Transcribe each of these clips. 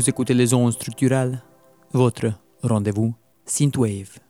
Vous écoutez les ondes structurales, votre rendez-vous Synthwave.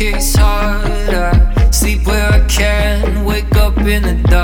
kicks harder. Sleep where I can, wake up in the dark.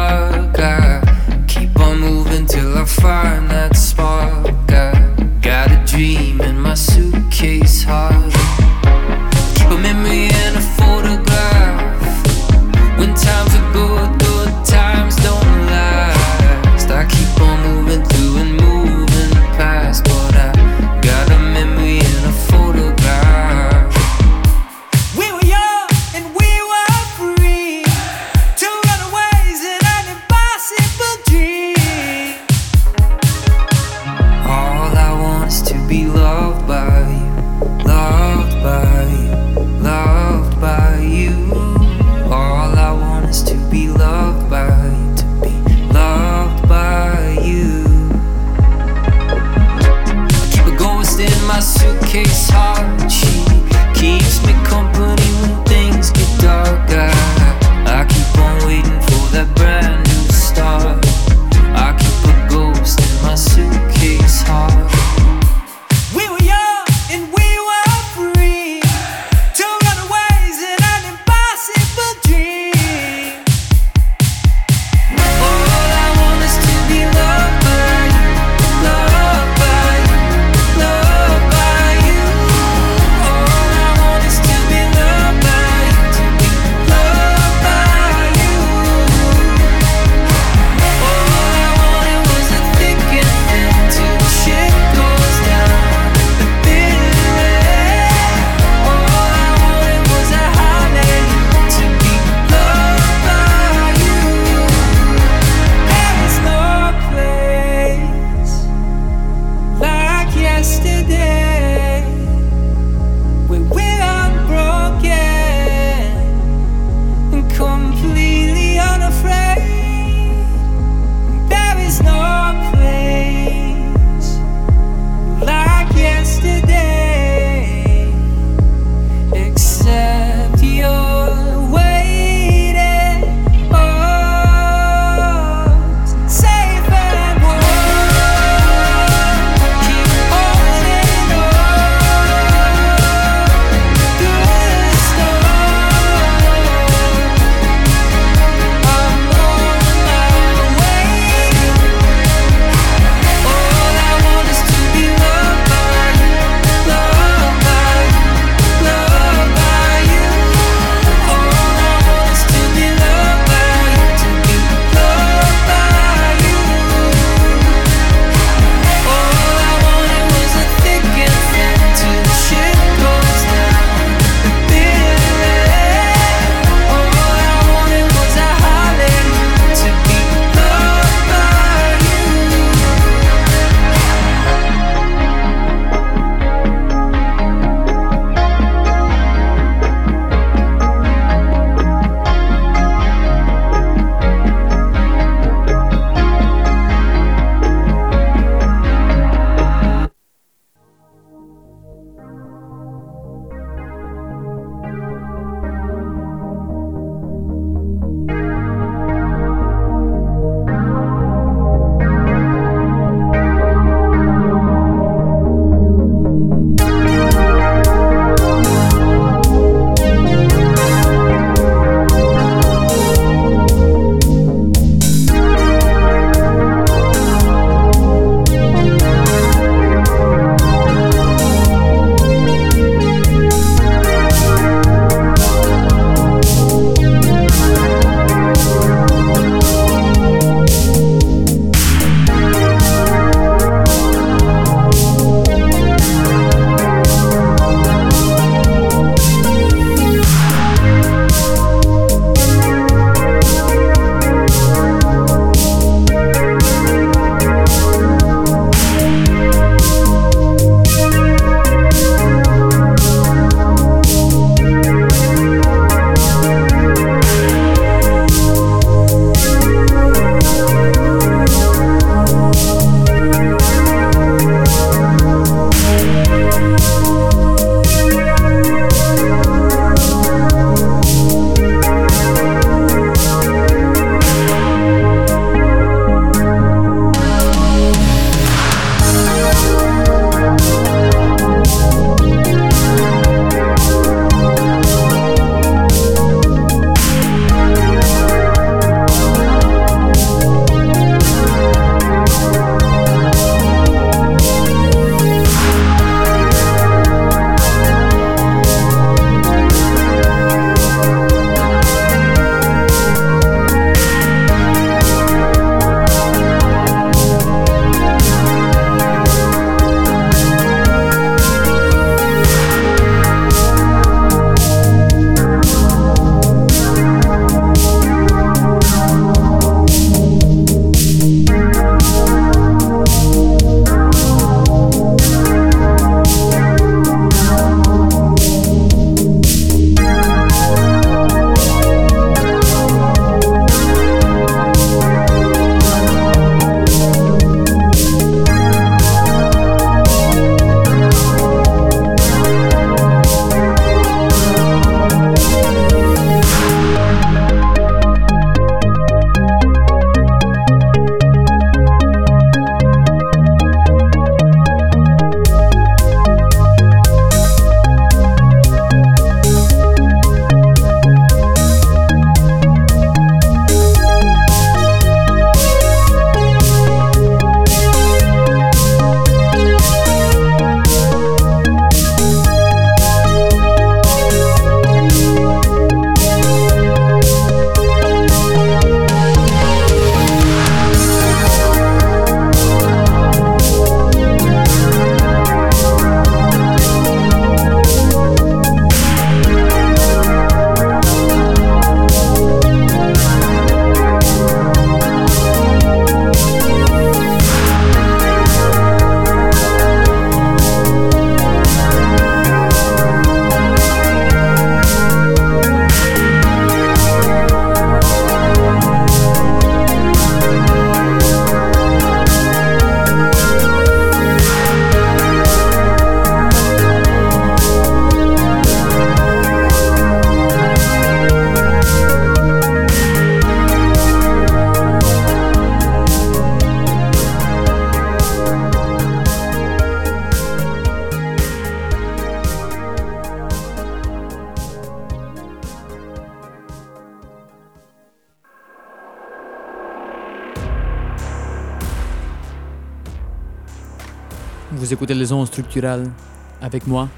Vous écoutez les ondes structurales avec moi,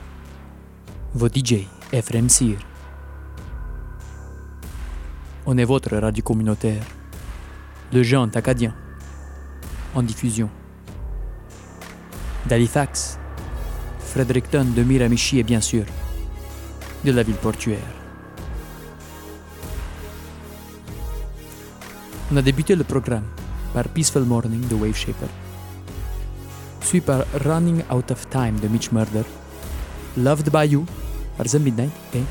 votre DJ Ephraim Sir. On est votre radio communautaire, le jeune acadien, en diffusion. D'Halifax, Fredericton de Miramichi et bien sûr, de la ville portuaire. On a débuté le programme par Peaceful Morning de Wave Shaper, suivi par Running Out of Time de Mitch Murder, Loved by You par The Midnight et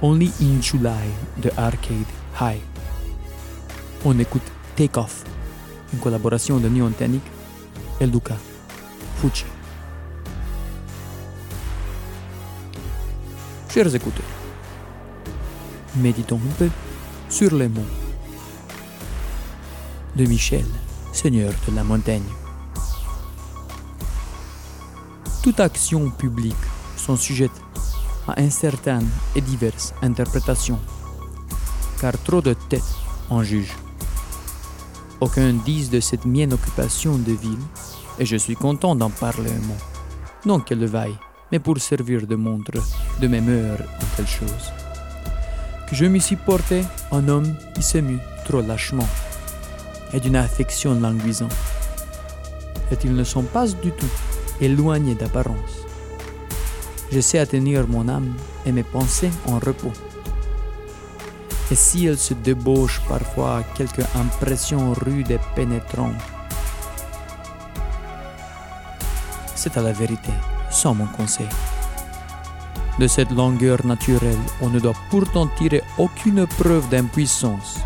Only in July de Arcade High. On écoute Take Off, une collaboration de Neon Tannic et Luca Fucci. Chers écouteurs, méditons un peu sur les mots de Michel, seigneur de la montagne. Toute action publique sont sujettes à incertaines et diverses interprétations, car trop de têtes en jugent. Aucun disent de cette mienne occupation de ville, et je suis content d'en parler un mot. Non qu'elle le vaille, mais pour servir de montre de mes mœurs en telle chose. Que je m'y suis porté un homme qui s'émue trop lâchement et d'une affection languissante. Et ils ne sont pas du tout éloignés d'apparence. Je sais atteindre mon âme et mes pensées en repos. Et si elle se débauche parfois quelque impression rude et pénétrante, c'est à la vérité, sans mon conseil. De cette longueur naturelle, on ne doit pourtant tirer aucune preuve d'impuissance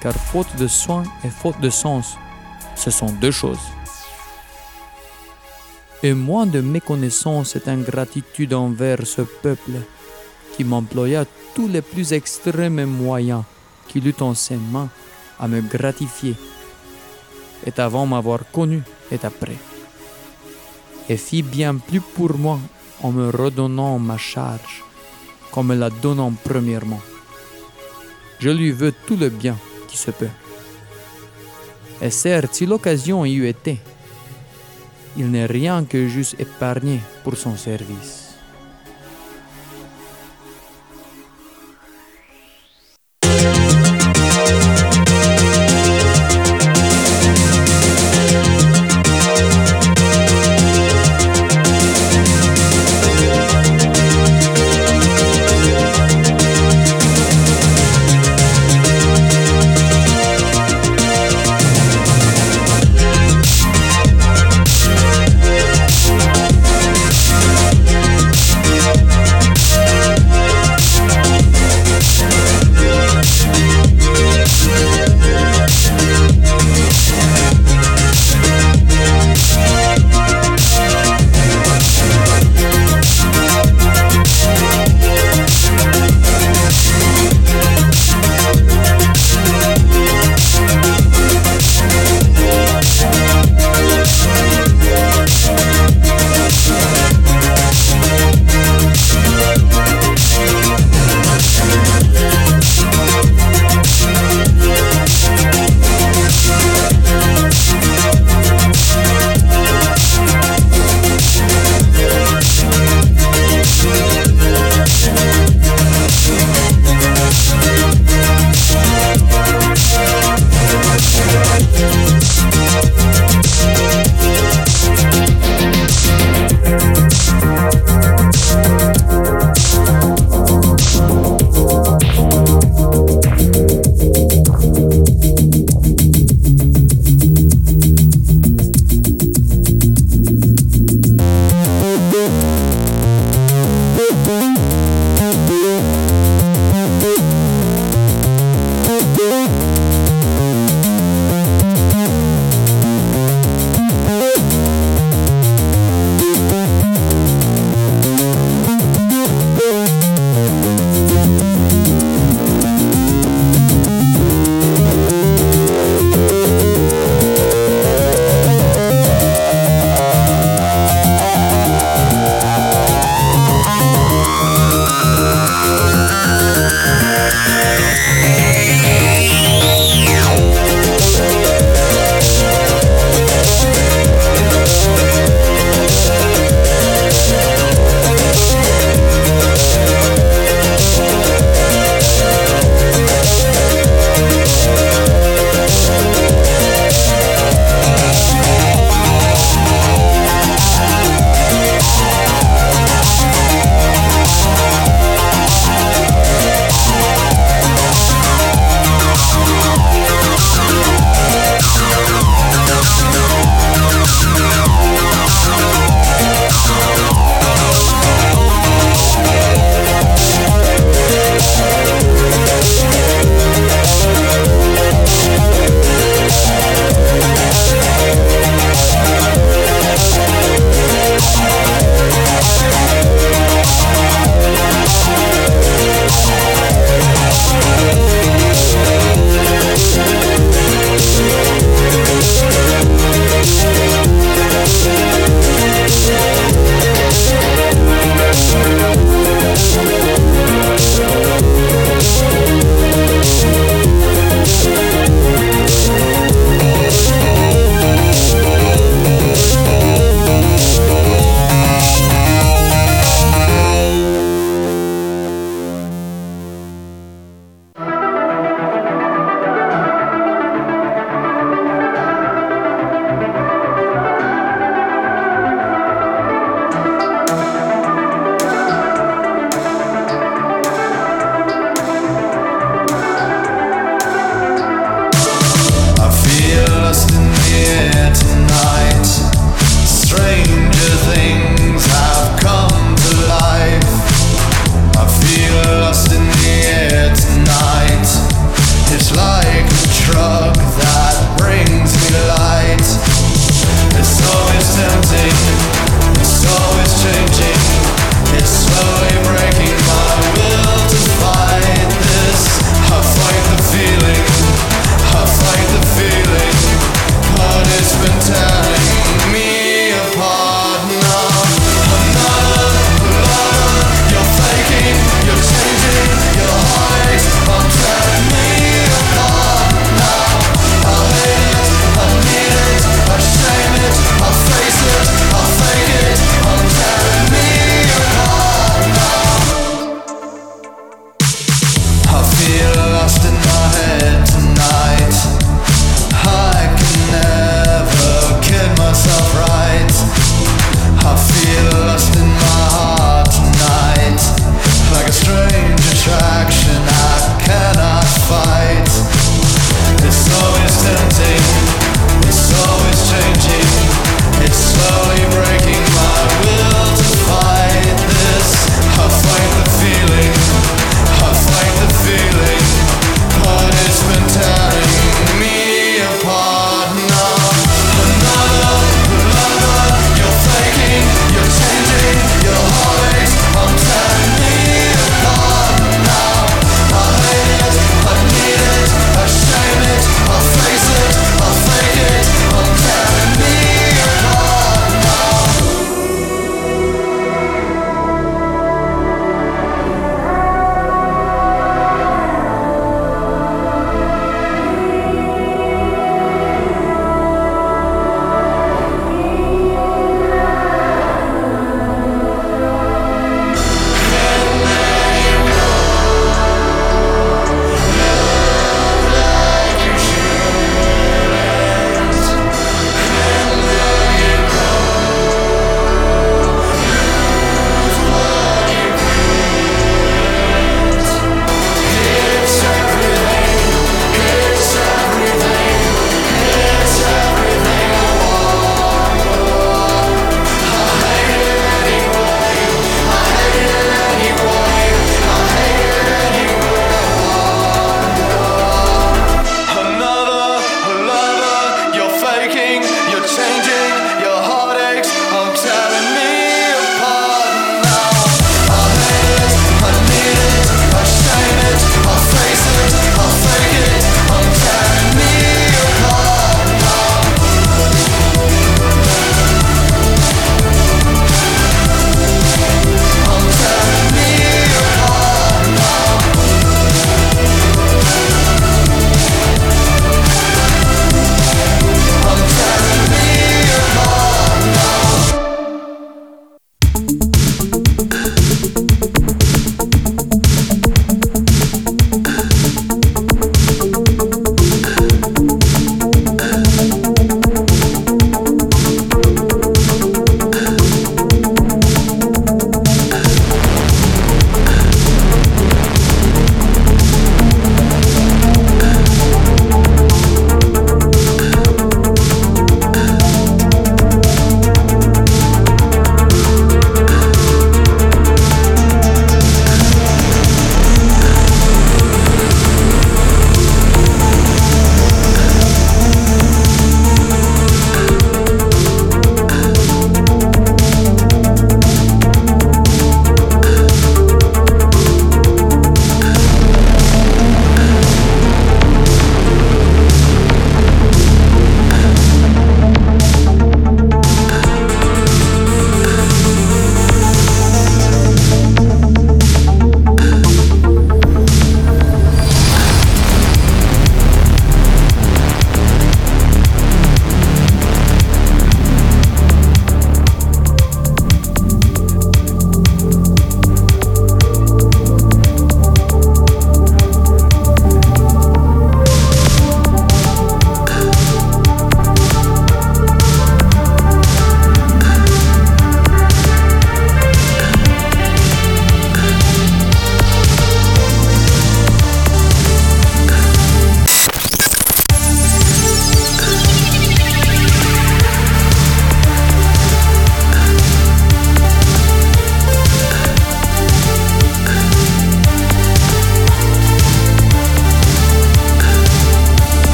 car faute de soin et faute de sens, ce sont deux choses. Et moins de méconnaissance et d'ingratitude envers ce peuple qui m'employa tous les plus extrêmes moyens qu'il eut en ses mains à me gratifier, et avant m'avoir connu et après, et fit bien plus pour moi en me redonnant ma charge, qu'en me la donnant premièrement. Je lui veux tout le bien qui se peut. Et certes, si l'occasion y eût été, il n'est rien que juste épargné pour son service.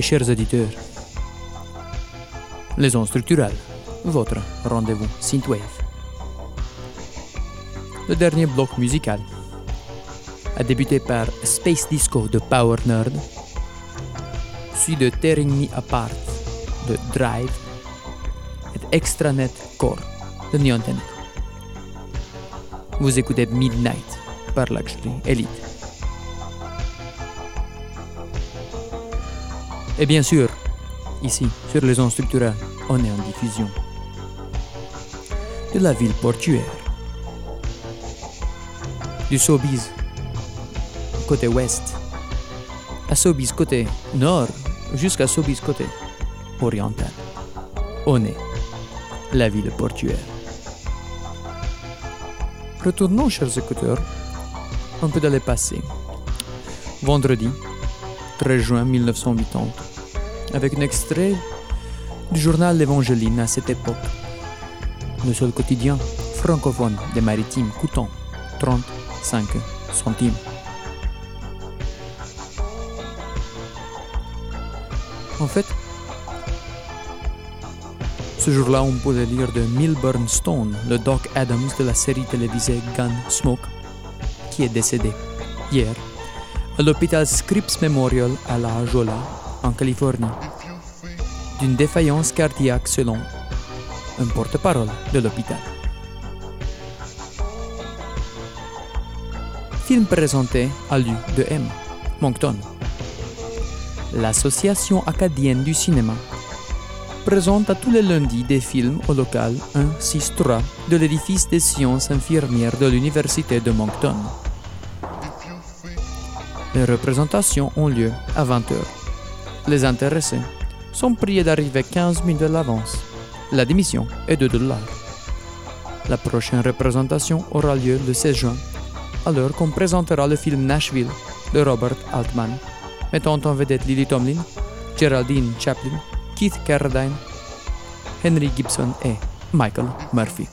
Chers auditeurs, les ondes structurales, votre rendez-vous Synthwave. Le dernier bloc musical a débuté par Space Disco de Power Nerd, suivi de Tearing Me Apart de Drive et Extranet Core de Neon. Vous écoutez Midnight par Luxury Elite. Et bien sûr, ici, sur les ondes structurales, on est en diffusion de la ville portuaire, du Sobiz côté ouest, à Sobiz côté nord, jusqu'à Sobiz côté oriental. On est la ville portuaire. Retournons, chers écouteurs, un peu dans passé. Vendredi, 13 juin 1980, avec un extrait du journal L'Évangéline à cette époque. Le seul quotidien francophone des maritimes coûtant 35 centimes. En fait, ce jour-là, on pouvait lire de Milburn Stone, le Doc Adams de la série télévisée Gunsmoke, qui est décédé hier à l'hôpital Scripps Memorial à La Jolla, en Californie, d'une défaillance cardiaque selon un porte-parole de l'hôpital. Film présenté à l'U2M, Moncton. L'Association acadienne du cinéma présente à tous les lundis des films au local 163 de l'édifice des sciences infirmières de l'Université de Moncton. Les représentations ont lieu à 20h. Les intéressés sont priés d'arriver 15 minutes à l'avance. La démission est de 2 dollars. La prochaine représentation aura lieu le 16 juin, alors qu'on présentera le film Nashville de Robert Altman, mettant en vedette Lily Tomlin, Geraldine Chaplin, Keith Carradine, Henry Gibson et Michael Murphy.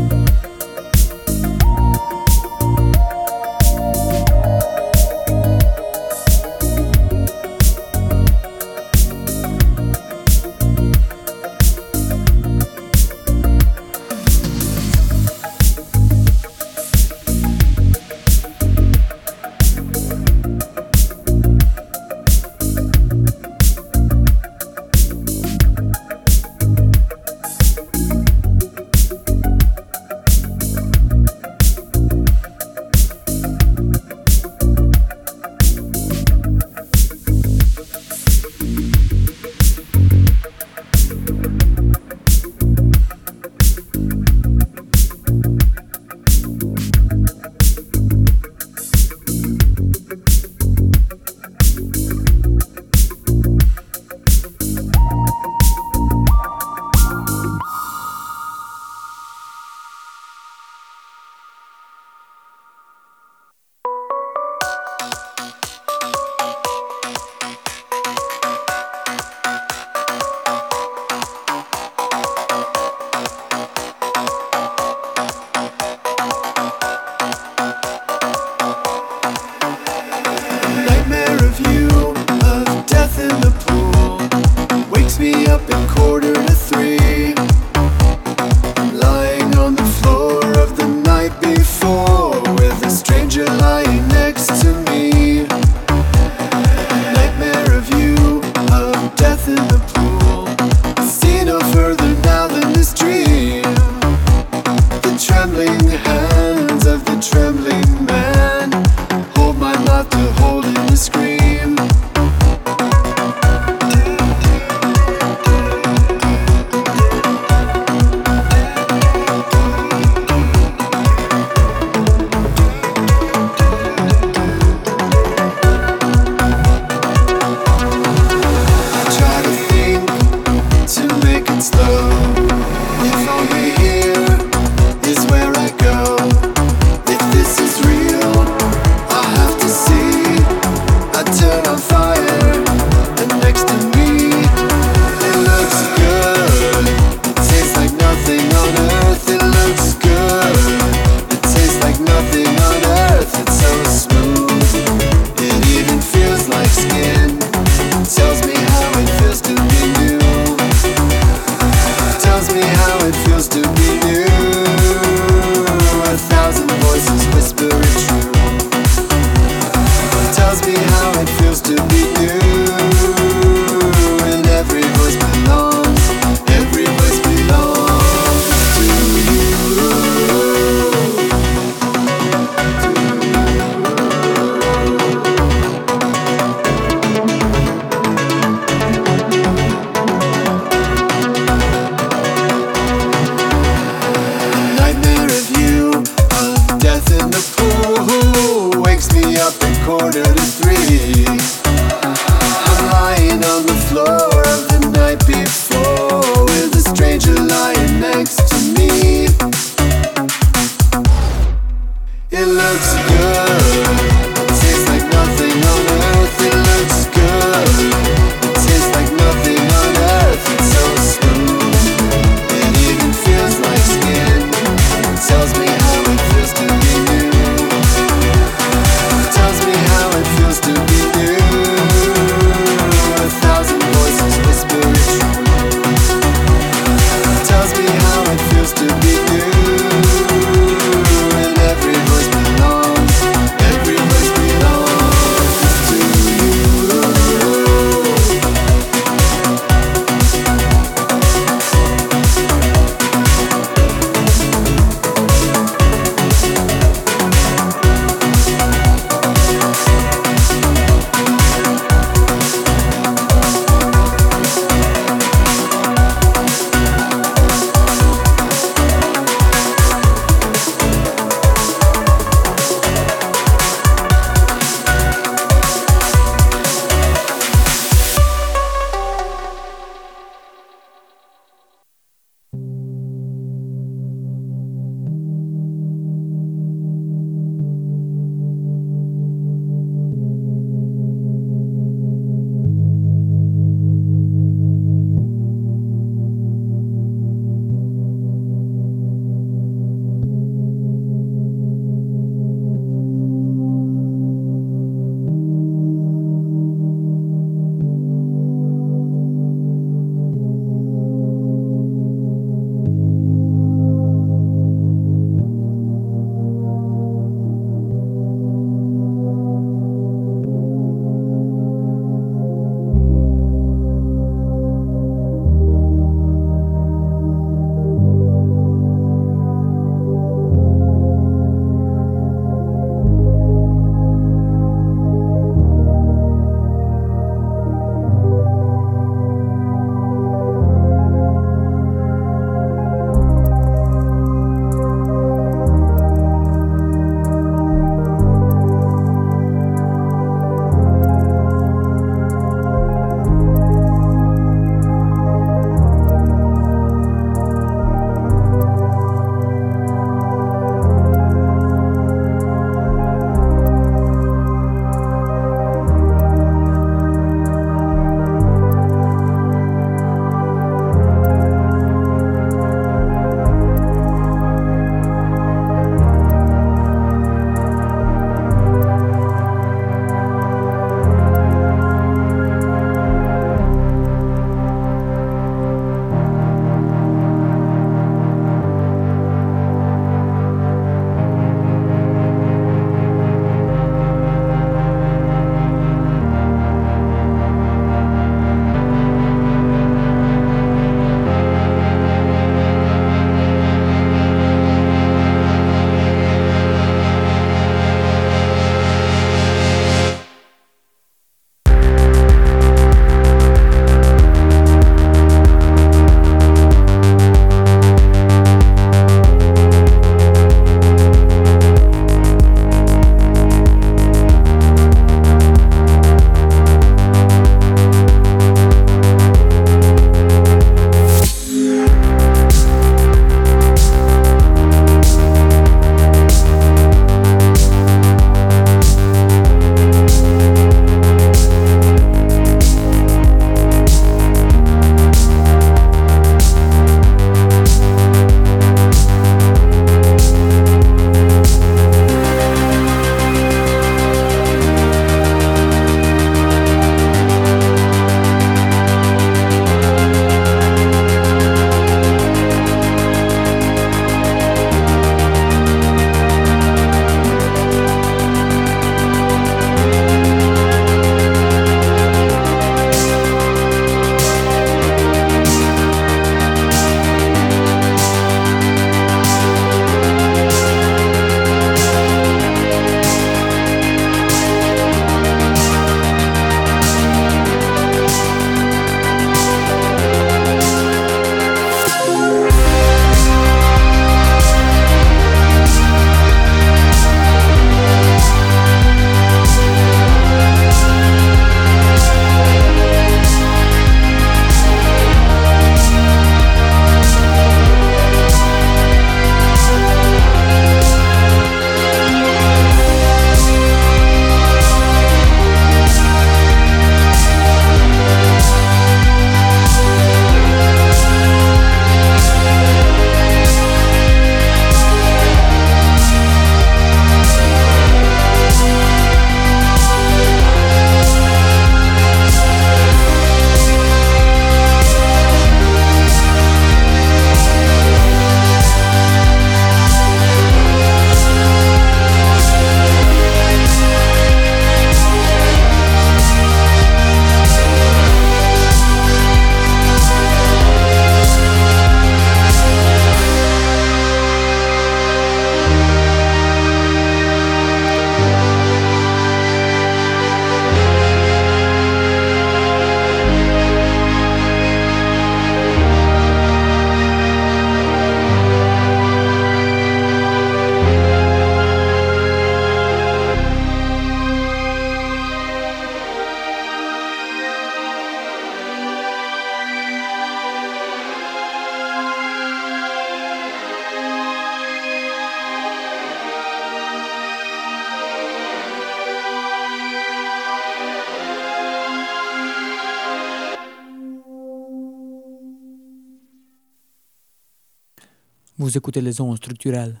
Vous écoutez les ondes structurelles.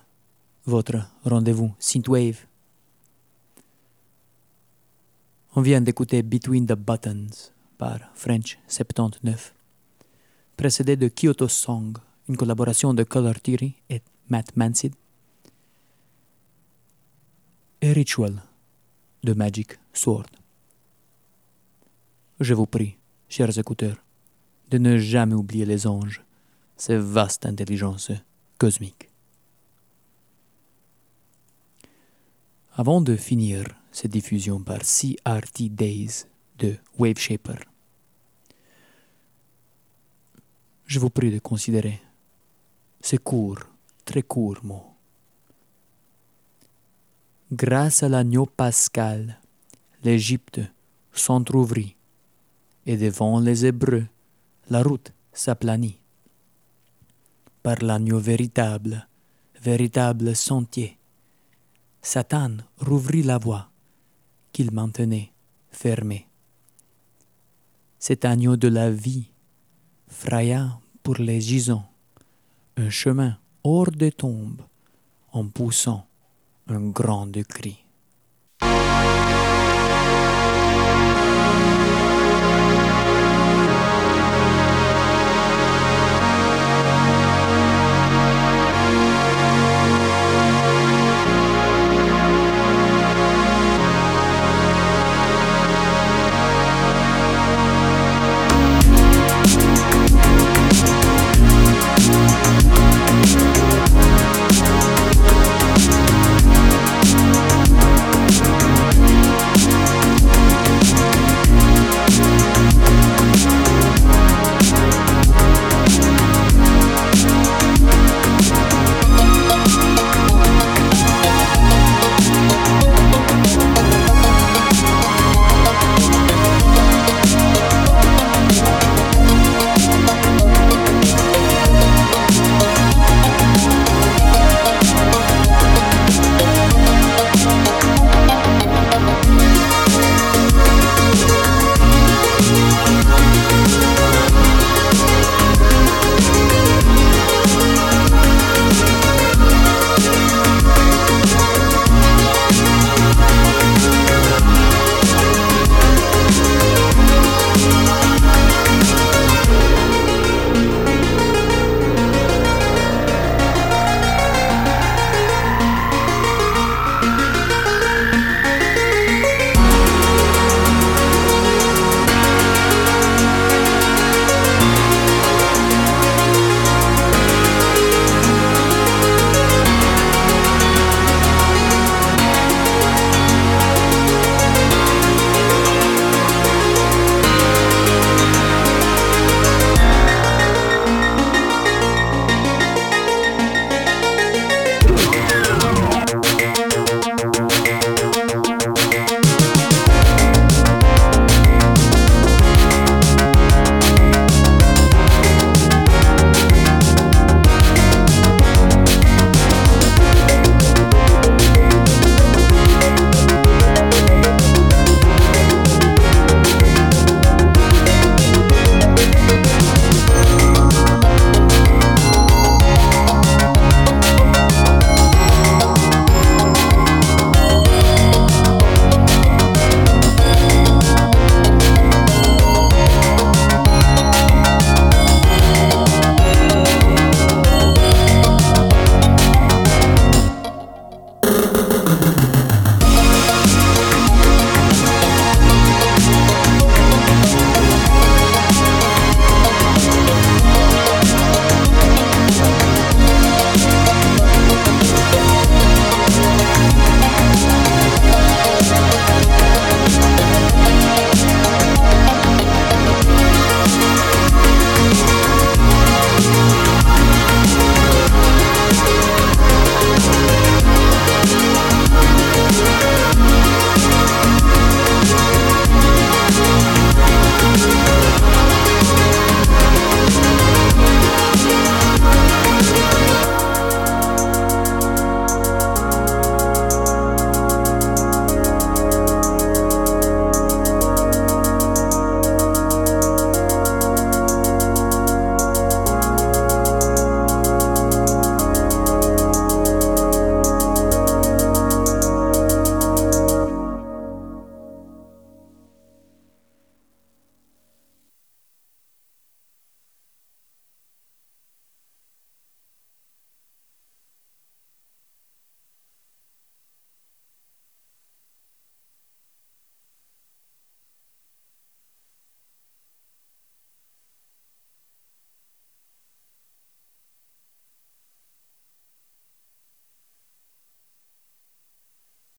Votre rendez-vous Synthwave. On vient d'écouter Between the Buttons par French 79, précédé de Kyoto Song, une collaboration de Color Theory et Matt Mansid, et Ritual de Magic Sword. Je vous prie, chers écouteurs, de ne jamais oublier les anges, ces vastes intelligences cosmiques. Avant de finir cette diffusion par CRT Days de Wave Shaper, je vous prie de considérer ces courts, très courts mots. Grâce à l'agneau pascal, l'Égypte s'entr'ouvrit, et devant les Hébreux, la route s'aplanit. Par l'agneau véritable, véritable sentier, Satan rouvrit la voie qu'il maintenait fermée. Cet agneau de la vie fraya pour les gisants un chemin hors des tombes en poussant un grand cri.